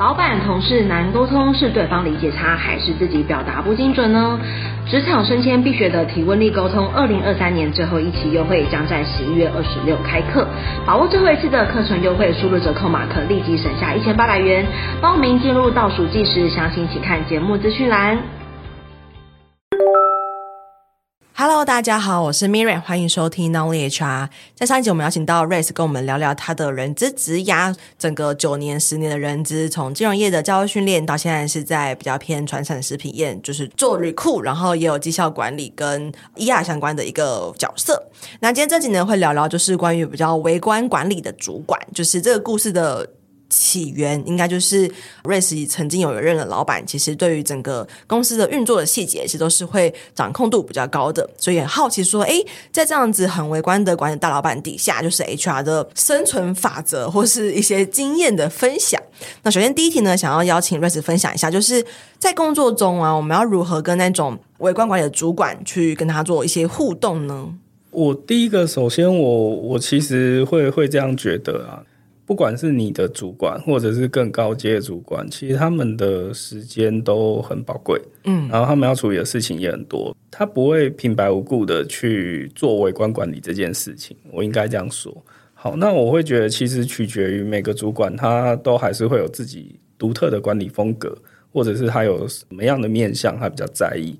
老板同事难沟通，是对方理解差，还是自己表达不精准呢？职场升迁必学的提问力沟通，二零二三年最后一期优惠将在十一月二十六开课，把握最后一次的课程优惠，输入折扣码可立即省下一千八百元。报名进入倒数计时，详情请看节目资讯栏。Hello，大家好，我是 Miriam，欢迎收听 Nolly HR。在上一集，我们邀请到 Race 跟我们聊聊他的人资职涯，整个九年、十年的人资，从金融业的教育训练到现在是在比较偏传产食品业，就是做 recruit，然后也有绩效管理跟 ER 相关的一个角色。那今天这集呢，会聊聊就是关于比较微观管理的主管，就是这个故事的。起源应该就是 Race 曾经有一任的老板，其实对于整个公司的运作的细节，其实都是会掌控度比较高的，所以很好奇说，诶，在这样子很微观的管理大老板底下，就是 HR 的生存法则或是一些经验的分享。那首先第一题呢，想要邀请 Race 分享一下，就是在工作中啊，我们要如何跟那种微观管理的主管去跟他做一些互动呢？我第一个，首先我我其实会会这样觉得啊。不管是你的主管，或者是更高阶的主管，其实他们的时间都很宝贵，嗯，然后他们要处理的事情也很多，他不会平白无故的去做微观管理这件事情，我应该这样说。好，那我会觉得其实取决于每个主管，他都还是会有自己独特的管理风格，或者是他有什么样的面向，他比较在意。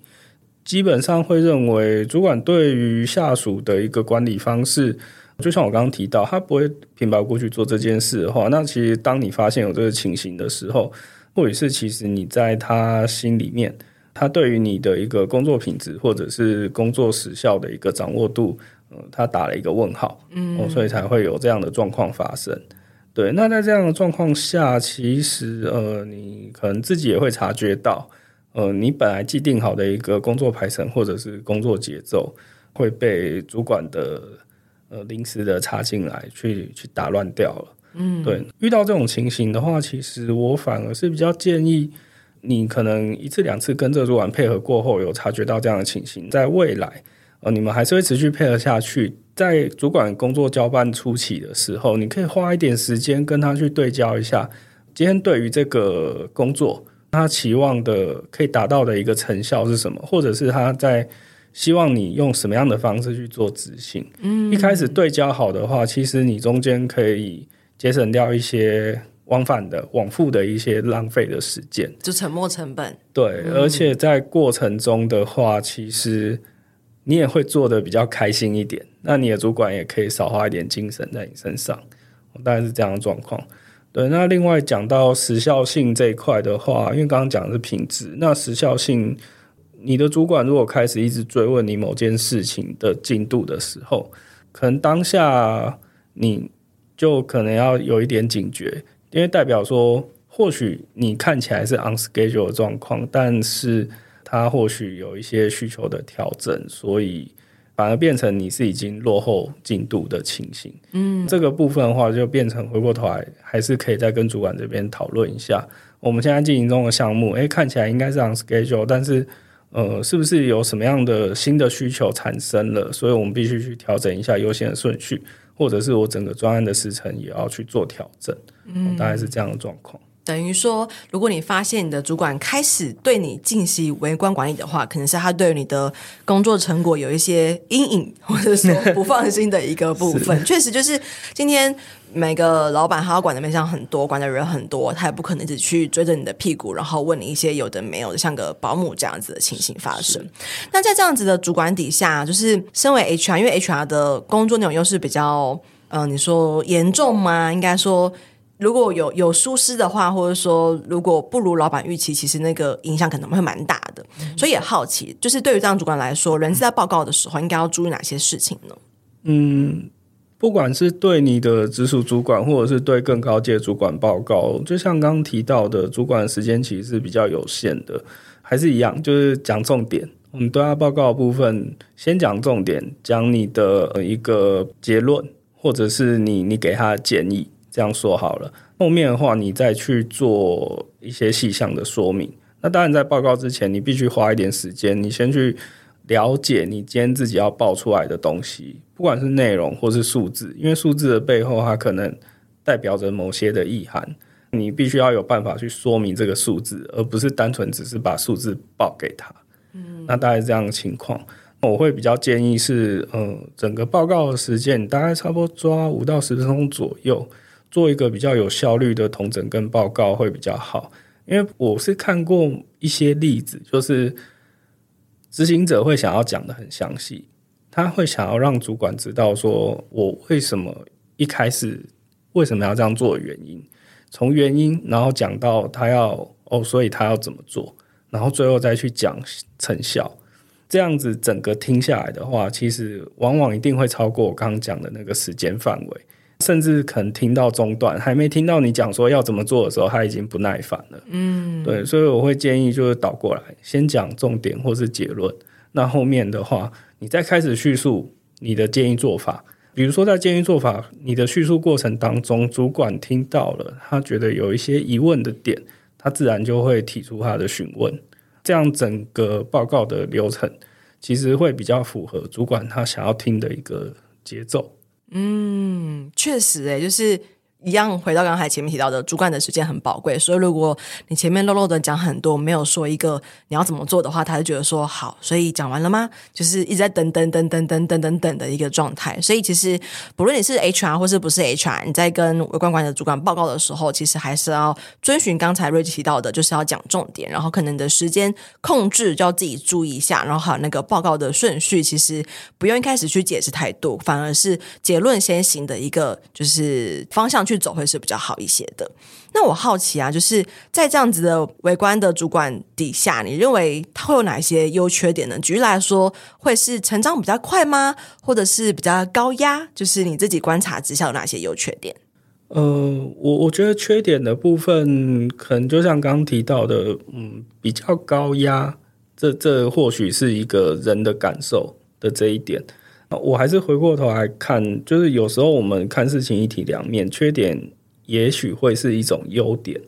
基本上会认为，主管对于下属的一个管理方式。就像我刚刚提到，他不会平白无故去做这件事的话，那其实当你发现有这个情形的时候，或者是其实你在他心里面，他对于你的一个工作品质或者是工作时效的一个掌握度，呃，他打了一个问号，嗯，所以才会有这样的状况发生。对，那在这样的状况下，其实呃，你可能自己也会察觉到，呃，你本来既定好的一个工作排程或者是工作节奏会被主管的。呃，临时的插进来，去去打乱掉了。嗯，对，遇到这种情形的话，其实我反而是比较建议你，可能一次两次跟这主管配合过后，有察觉到这样的情形，在未来，呃，你们还是会持续配合下去。在主管工作交办初期的时候，你可以花一点时间跟他去对焦一下，今天对于这个工作，他期望的可以达到的一个成效是什么，或者是他在。希望你用什么样的方式去做执行？嗯，一开始对焦好的话，其实你中间可以节省掉一些往返的、往复的一些浪费的时间，就沉没成本。对，而且在过程中的话，其实你也会做得比较开心一点。那你的主管也可以少花一点精神在你身上，大概是这样的状况。对，那另外讲到时效性这一块的话，因为刚刚讲的是品质，那时效性。你的主管如果开始一直追问你某件事情的进度的时候，可能当下你就可能要有一点警觉，因为代表说，或许你看起来是 on schedule 的状况，但是他或许有一些需求的调整，所以反而变成你是已经落后进度的情形。嗯，这个部分的话，就变成回过头来还是可以再跟主管这边讨论一下，我们现在进行中的项目，诶，看起来应该是 on schedule，但是。呃，是不是有什么样的新的需求产生了？所以我们必须去调整一下优先的顺序，或者是我整个专案的时程也要去做调整。嗯，大概是这样的状况。等于说，如果你发现你的主管开始对你进行微观管理的话，可能是他对你的工作成果有一些阴影，或者说不放心的一个部分。确实，就是今天每个老板他要管的面向很多，管的人很多，他也不可能只去追着你的屁股，然后问你一些有的没有的，像个保姆这样子的情形发生。那在这样子的主管底下，就是身为 HR，因为 HR 的工作内容又是比较，嗯、你说严重吗？应该说。如果有有疏失的话，或者说如果不如老板预期，其实那个影响可能会蛮大的。所以也好奇，就是对于这样主管来说，人资在报告的时候应该要注意哪些事情呢？嗯，不管是对你的直属主管，或者是对更高阶主管报告，就像刚刚提到的，主管时间其实是比较有限的，还是一样，就是讲重点。我们对他报告部分，先讲重点，讲你的一个结论，或者是你你给他的建议。这样说好了，后面的话你再去做一些细项的说明。那当然，在报告之前，你必须花一点时间，你先去了解你今天自己要报出来的东西，不管是内容或是数字，因为数字的背后它可能代表着某些的意涵。你必须要有办法去说明这个数字，而不是单纯只是把数字报给他。嗯，那大概是这样的情况。我会比较建议是，呃，整个报告的时间大概差不多抓五到十分钟左右，做一个比较有效率的统整跟报告会比较好。因为我是看过一些例子，就是执行者会想要讲得很详细，他会想要让主管知道说我为什么一开始为什么要这样做的原因，从原因然后讲到他要哦，所以他要怎么做，然后最后再去讲成效。这样子整个听下来的话，其实往往一定会超过我刚刚讲的那个时间范围，甚至可能听到中断还没听到你讲说要怎么做的时候，他已经不耐烦了。嗯，对，所以我会建议就是倒过来，先讲重点或是结论，那后面的话你再开始叙述你的建议做法。比如说在建议做法你的叙述过程当中，主管听到了，他觉得有一些疑问的点，他自然就会提出他的询问。这样整个报告的流程，其实会比较符合主管他想要听的一个节奏。嗯，确实，哎，就是。一样回到刚才前面提到的，主管的时间很宝贵，所以如果你前面漏漏的讲很多，没有说一个你要怎么做的话，他就觉得说好，所以讲完了吗？就是一直在等等等等等等等等的一个状态。所以其实不论你是 HR 或是不是 HR，你在跟微观管的主管报告的时候，其实还是要遵循刚才瑞奇提到的，就是要讲重点，然后可能你的时间控制就要自己注意一下，然后还有那个报告的顺序，其实不用一开始去解释太多，反而是结论先行的一个就是方向。去走会是比较好一些的。那我好奇啊，就是在这样子的围观的主管底下，你认为他会有哪些优缺点呢？举例来说，会是成长比较快吗？或者是比较高压？就是你自己观察之下有哪些优缺点？呃，我我觉得缺点的部分，可能就像刚刚提到的，嗯，比较高压，这这或许是一个人的感受的这一点。我还是回过头来看，就是有时候我们看事情一体两面，缺点也许会是一种优点。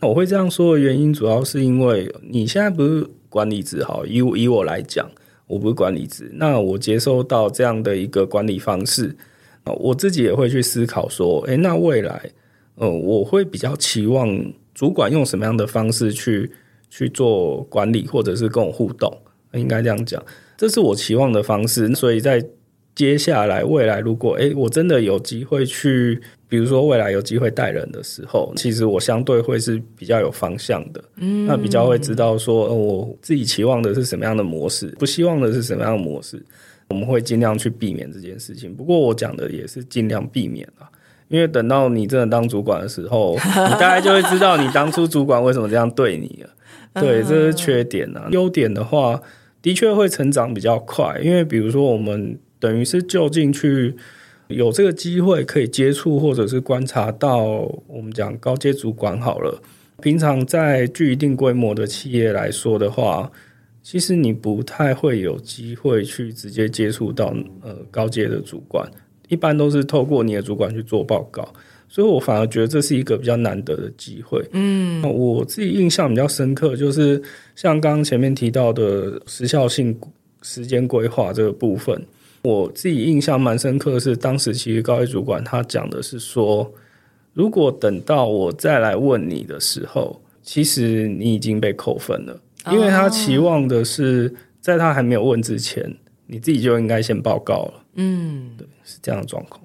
那我会这样说的原因，主要是因为你现在不是管理职，好，以以我来讲，我不是管理职，那我接收到这样的一个管理方式，我自己也会去思考说，诶，那未来，呃，我会比较期望主管用什么样的方式去去做管理，或者是跟我互动，应该这样讲，这是我期望的方式，所以在。接下来，未来如果诶，我真的有机会去，比如说未来有机会带人的时候，其实我相对会是比较有方向的，嗯，那比较会知道说，呃，我自己期望的是什么样的模式，不希望的是什么样的模式，我们会尽量去避免这件事情。不过我讲的也是尽量避免啊，因为等到你真的当主管的时候，你大概就会知道你当初主管为什么这样对你了。对，这是缺点啊。优点的话，的确会成长比较快，因为比如说我们。等于是就近去有这个机会可以接触或者是观察到我们讲高阶主管好了。平常在具一定规模的企业来说的话，其实你不太会有机会去直接接触到呃高阶的主管，一般都是透过你的主管去做报告，所以我反而觉得这是一个比较难得的机会。嗯，我自己印象比较深刻，就是像刚刚前面提到的时效性时间规划这个部分。我自己印象蛮深刻的是，当时其实高级主管他讲的是说，如果等到我再来问你的时候，其实你已经被扣分了，因为他期望的是在他还没有问之前，你自己就应该先报告了。嗯，对，是这样的状况。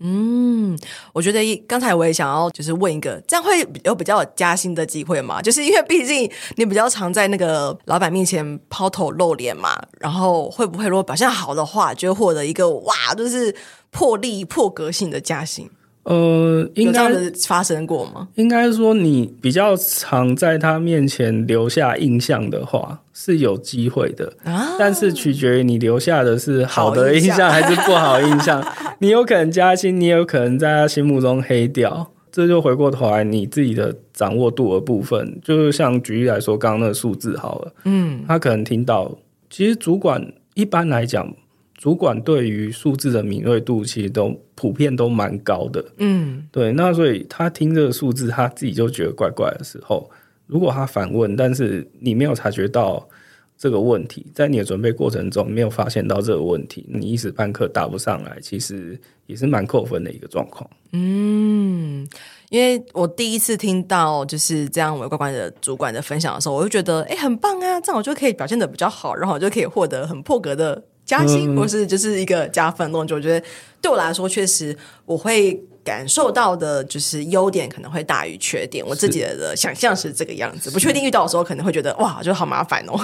嗯，我觉得刚才我也想要就是问一个，这样会有比较有加薪的机会吗？就是因为毕竟你比较常在那个老板面前抛头露脸嘛，然后会不会如果表现好的话，就会获得一个哇，就是破例破格性的加薪？呃，应该发生过吗？应该说你比较常在他面前留下印象的话，是有机会的。啊，但是取决于你留下的是好的印象还是不好印象。你有可能加薪，你也有可能在他心目中黑掉。这就回过头来你自己的掌握度的部分，就是像举例来说，刚刚那个数字好了，嗯，他可能听到，其实主管一般来讲。主管对于数字的敏锐度其实都普遍都蛮高的，嗯，对。那所以他听这个数字，他自己就觉得怪怪的时候，如果他反问，但是你没有察觉到，这个问题，在你的准备过程中没有发现到这个问题，你一时半刻答不上来，其实也是蛮扣分的一个状况。嗯，因为我第一次听到就是这样我乖乖的主管的分享的时候，我就觉得哎，很棒啊，这样我就可以表现的比较好，然后我就可以获得很破格的加薪，嗯、或是就是一个加分动作。我觉得对我来说，确实我会。感受到的就是优点可能会大于缺点，我自己的想象是这个样子。不确定遇到的时候，可能会觉得哇，就好麻烦哦。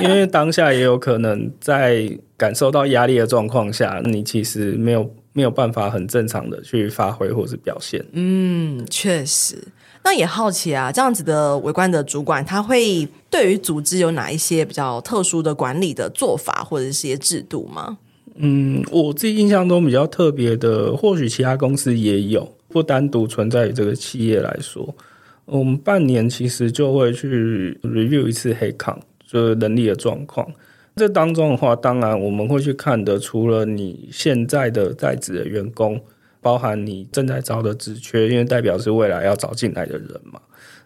因为当下也有可能在感受到压力的状况下，你其实没有没有办法很正常的去发挥或是表现。嗯，确实。那也好奇啊，这样子的围观的主管，他会对于组织有哪一些比较特殊的管理的做法或者是些制度吗？嗯，我自己印象中比较特别的，或许其他公司也有，不单独存在于这个企业来说，我们半年其实就会去 review 一次 headcount，就是能力的状况。这当中的话，当然我们会去看的，除了你现在的在职的员工，包含你正在招的职缺，因为代表是未来要招进来的人嘛，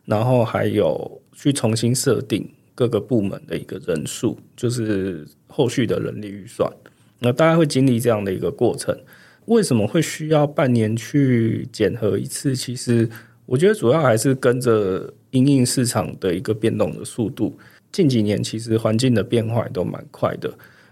然后还有去重新设定各个部门的一个人数，就是后续的人力预算。那大概会经历这样的一个过程，为什么会需要半年去检核一次？其实我觉得主要还是跟着因应市场的一个变动的速度。近几年其实环境的变化也都蛮快的，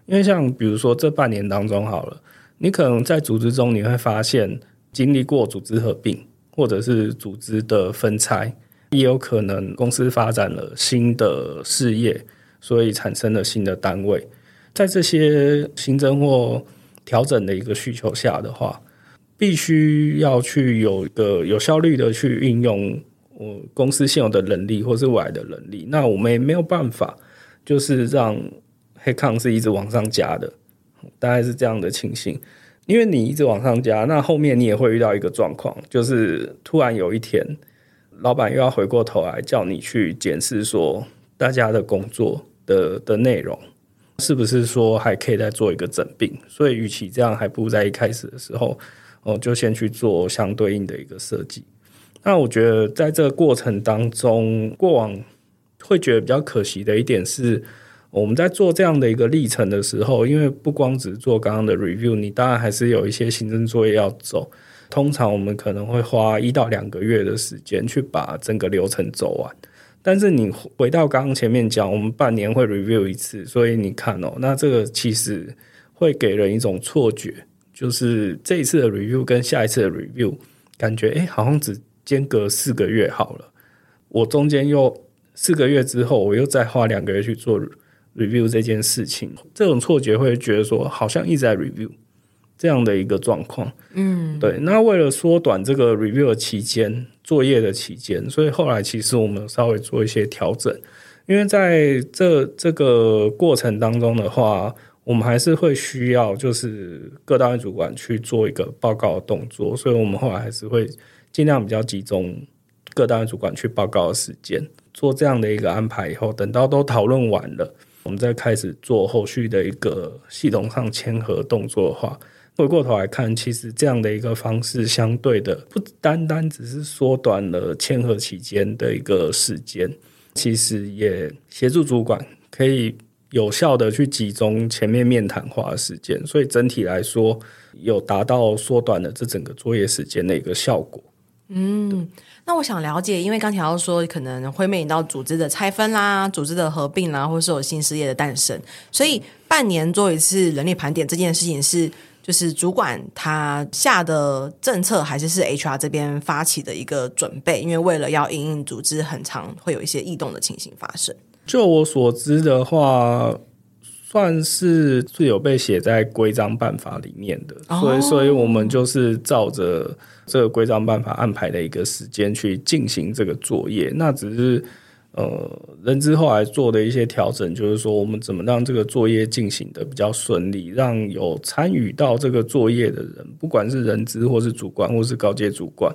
因为像比如说这半年当中好了，你可能在组织中你会发现经历过组织合并或者是组织的分拆，也有可能公司发展了新的事业，所以产生了新的单位。在这些新增或调整的一个需求下的话，必须要去有一个有效率的去运用我公司现有的能力或是未来的能力。那我们也没有办法，就是让 headcount 是一直往上加的，大概是这样的情形。因为你一直往上加，那后面你也会遇到一个状况，就是突然有一天，老板又要回过头来叫你去检视说大家的工作的的内容。是不是说还可以再做一个整并？所以，与其这样，还不如在一开始的时候，哦，就先去做相对应的一个设计。那我觉得，在这个过程当中，过往会觉得比较可惜的一点是，我们在做这样的一个历程的时候，因为不光只做刚刚的 review，你当然还是有一些行政作业要走。通常我们可能会花一到两个月的时间去把整个流程走完。但是你回到刚刚前面讲，我们半年会 review 一次，所以你看哦，那这个其实会给人一种错觉，就是这一次的 review 跟下一次的 review，感觉诶好像只间隔四个月好了，我中间又四个月之后，我又再花两个月去做 review 这件事情，这种错觉会觉得说好像一直在 review。这样的一个状况，嗯，对。那为了缩短这个 review 的期间，作业的期间，所以后来其实我们稍微做一些调整，因为在这这个过程当中的话，我们还是会需要就是各单位主管去做一个报告的动作，所以我们后来还是会尽量比较集中各单位主管去报告的时间，做这样的一个安排以后，等到都讨论完了，我们再开始做后续的一个系统上签核动作的话。回过头来看，其实这样的一个方式，相对的不单单只是缩短了签核期间的一个时间，其实也协助主管可以有效的去集中前面面谈话的时间，所以整体来说有达到缩短了这整个作业时间的一个效果。嗯，那我想了解，因为刚才要说可能会面临到组织的拆分啦、组织的合并啦，或是有新事业的诞生，所以半年做一次人力盘点这件事情是。就是主管他下的政策，还是是 HR 这边发起的一个准备，因为为了要因应组织，很长会有一些异动的情形发生。就我所知的话，算是是有被写在规章办法里面的，哦、所以，所以我们就是照着这个规章办法安排的一个时间去进行这个作业。那只是。呃，人资后来做的一些调整，就是说我们怎么让这个作业进行的比较顺利，让有参与到这个作业的人，不管是人资或是主管或是高阶主管，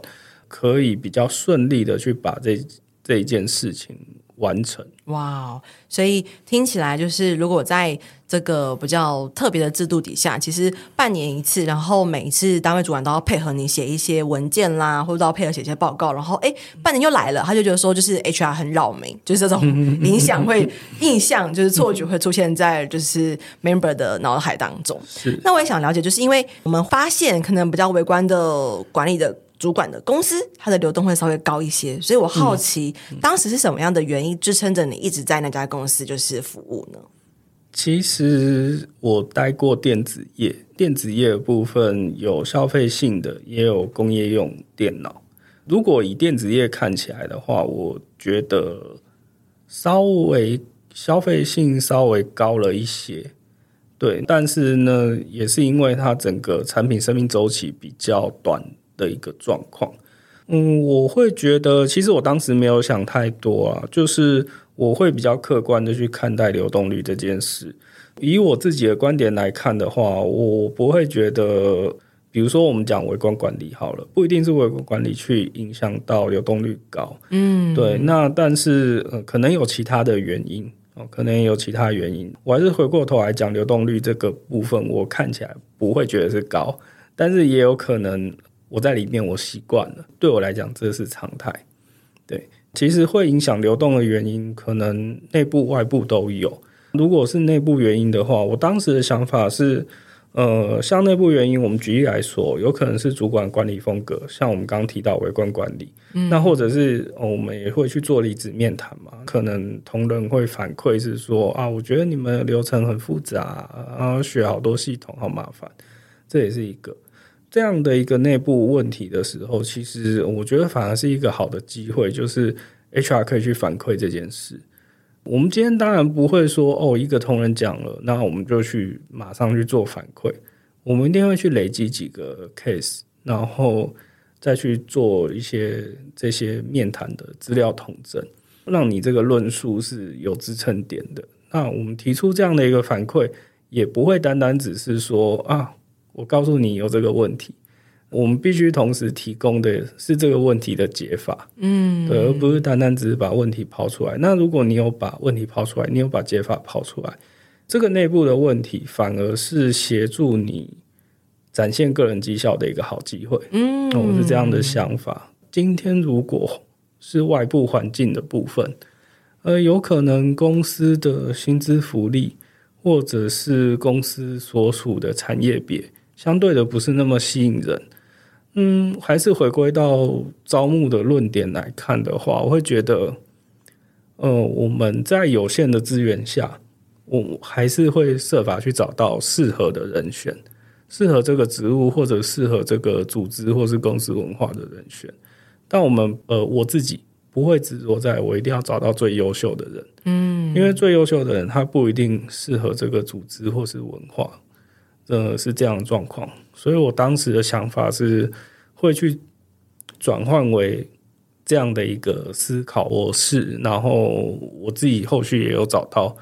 可以比较顺利的去把这这一件事情完成。哇，所以听起来就是，如果在这个比较特别的制度底下，其实半年一次，然后每一次单位主管都要配合你写一些文件啦，或者都要配合写一些报告，然后哎，半年又来了，他就觉得说，就是 HR 很扰民，就是这种影响会印象，就是错觉会出现在就是 member 的脑海当中。是，那我也想了解，就是因为我们发现可能比较微观的管理的。主管的公司，它的流动会稍微高一些，所以我好奇，嗯、当时是什么样的原因支撑着你一直在那家公司就是服务呢？其实我待过电子业，电子业的部分有消费性的，也有工业用电脑。如果以电子业看起来的话，我觉得稍微消费性稍微高了一些，对，但是呢，也是因为它整个产品生命周期比较短。的一个状况，嗯，我会觉得，其实我当时没有想太多啊，就是我会比较客观的去看待流动率这件事。以我自己的观点来看的话，我不会觉得，比如说我们讲微观管理好了，不一定是微观管理去影响到流动率高，嗯，对。那但是呃，可能有其他的原因哦，可能也有其他原因。我还是回过头来讲流动率这个部分，我看起来不会觉得是高，但是也有可能。我在里面，我习惯了。对我来讲，这是常态。对，其实会影响流动的原因，可能内部、外部都有。如果是内部原因的话，我当时的想法是，呃，像内部原因，我们举例来说，有可能是主管管理风格，像我们刚刚提到微观管理，嗯、那或者是、哦、我们也会去做离职面谈嘛，可能同仁会反馈是说啊，我觉得你们流程很复杂，啊，学好多系统好麻烦，这也是一个。这样的一个内部问题的时候，其实我觉得反而是一个好的机会，就是 HR 可以去反馈这件事。我们今天当然不会说哦，一个同仁讲了，那我们就去马上去做反馈。我们一定会去累积几个 case，然后再去做一些这些面谈的资料统整，让你这个论述是有支撑点的。那我们提出这样的一个反馈，也不会单单只是说啊。我告诉你有这个问题，我们必须同时提供的是这个问题的解法，嗯，对，而不是单单只是把问题抛出来。那如果你有把问题抛出来，你有把解法抛出来，这个内部的问题反而是协助你展现个人绩效的一个好机会。嗯，我是这样的想法。今天如果是外部环境的部分，呃，有可能公司的薪资福利，或者是公司所属的产业别。相对的不是那么吸引人，嗯，还是回归到招募的论点来看的话，我会觉得，呃，我们在有限的资源下，我还是会设法去找到适合的人选，适合这个职务或者适合这个组织或是公司文化的人选。但我们，呃，我自己不会执着在我一定要找到最优秀的人，嗯，因为最优秀的人他不一定适合这个组织或是文化。呃，是这样的状况，所以我当时的想法是会去转换为这样的一个思考模式，然后我自己后续也有找到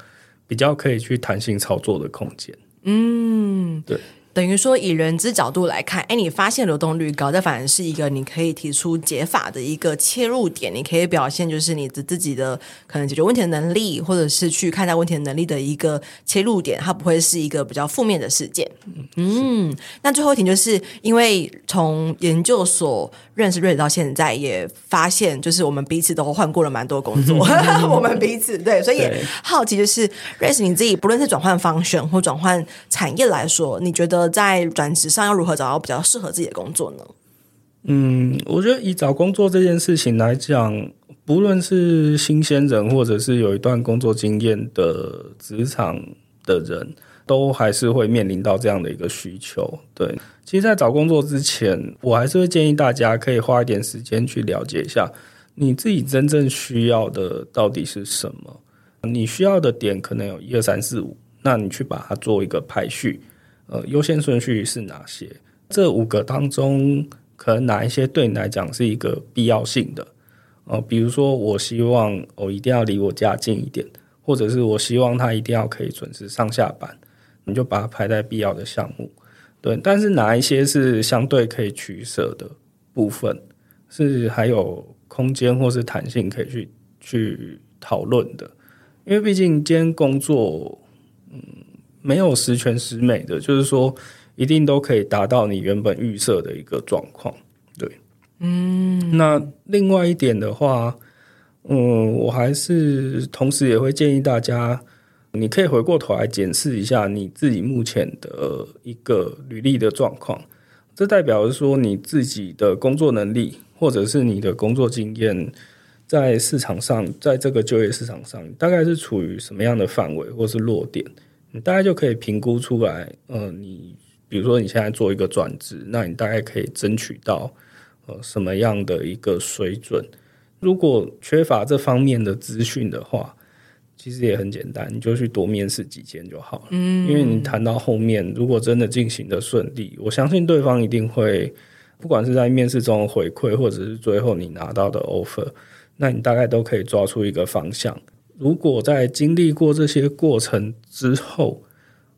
比较可以去弹性操作的空间。嗯，对。等于说，以人资角度来看，哎，你发现流动率高，这反而是一个你可以提出解法的一个切入点。你可以表现就是你的自己的可能解决问题的能力，或者是去看待问题的能力的一个切入点，它不会是一个比较负面的事件。嗯，那最后一题就是因为从研究所认识 Ray 到现在，也发现就是我们彼此都换过了蛮多工作，我们彼此对，所以也好奇就是 Ray 你自己不论是转换方向或转换产业来说，你觉得？在转职上要如何找到比较适合自己的工作呢？嗯，我觉得以找工作这件事情来讲，不论是新鲜人或者是有一段工作经验的职场的人，都还是会面临到这样的一个需求。对，其实，在找工作之前，我还是会建议大家可以花一点时间去了解一下你自己真正需要的到底是什么。你需要的点可能有一二三四五，那你去把它做一个排序。呃，优先顺序是哪些？这五个当中，可能哪一些对你来讲是一个必要性的？呃，比如说，我希望我、一定要离我家近一点，或者是我希望他一定要可以准时上下班，你就把它排在必要的项目。对，但是哪一些是相对可以取舍的部分，是还有空间或是弹性可以去去讨论的，因为毕竟今天工作，嗯，没有十全十美的，就是说一定都可以达到你原本预设的一个状况。对，嗯，那另外一点的话，嗯，我还是同时也会建议大家，你可以回过头来检视一下你自己目前的一个履历的状况。这代表是说你自己的工作能力，或者是你的工作经验，在市场上，在这个就业市场上，大概是处于什么样的范围，或是落点，你大概就可以评估出来。呃，你比如说你现在做一个转职，那你大概可以争取到呃什么样的一个水准？如果缺乏这方面的资讯的话，其实也很简单，你就去多面试几间就好了。嗯，因为你谈到后面，如果真的进行的顺利，我相信对方一定会，不管是在面试中的回馈，或者是最后你拿到的 offer，那你大概都可以抓出一个方向。如果在经历过这些过程之后，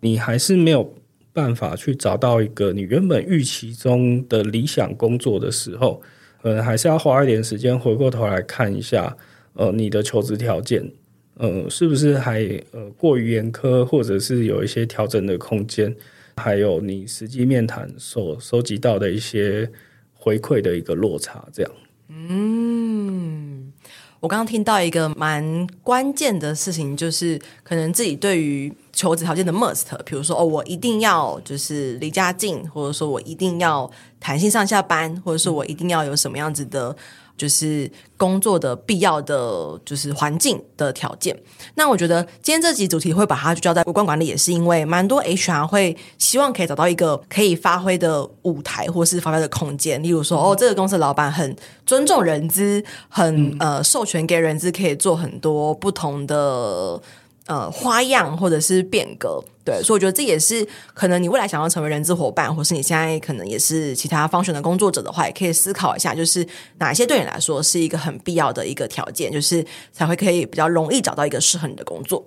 你还是没有办法去找到一个你原本预期中的理想工作的时候，可能还是要花一点时间回过头来看一下，呃，你的求职条件。呃，是不是还呃过于严苛，或者是有一些调整的空间？还有你实际面谈所收集到的一些回馈的一个落差，这样。嗯，我刚刚听到一个蛮关键的事情，就是可能自己对于求职条件的 must，比如说哦，我一定要就是离家近，或者说我一定要弹性上下班，或者说我一定要有什么样子的。就是工作的必要的就是环境的条件。那我觉得今天这集主题会把它聚焦在主管管理，也是因为蛮多 HR 会希望可以找到一个可以发挥的舞台，或是发挥的空间。例如说，哦，这个公司老板很尊重人资，很呃授权给人资可以做很多不同的。呃，花样或者是变革，对，所以我觉得这也是可能你未来想要成为人资伙伴，或是你现在可能也是其他方选的工作者的话，也可以思考一下，就是哪些对你来说是一个很必要的一个条件，就是才会可以比较容易找到一个适合你的工作。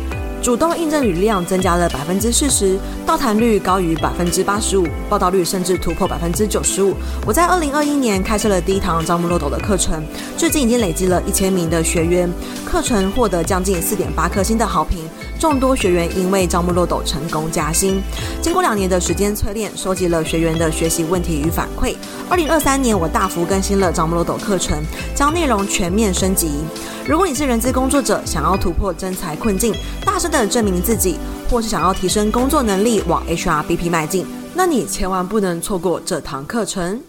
主动应征履历量增加了百分之四十，到谈率高于百分之八十五，报道率甚至突破百分之九十五。我在二零二一年开设了第一堂招募漏斗的课程，最近已经累积了一千名的学员，课程获得将近四点八颗星的好评，众多学员因为招募漏斗成功加薪。经过两年的时间淬炼，收集了学员的学习问题与反馈。二零二三年，我大幅更新了招募漏斗课程，将内容全面升级。如果你是人资工作者，想要突破真才困境，大声的证明自己，或是想要提升工作能力，往 HRBP 迈进，那你千万不能错过这堂课程。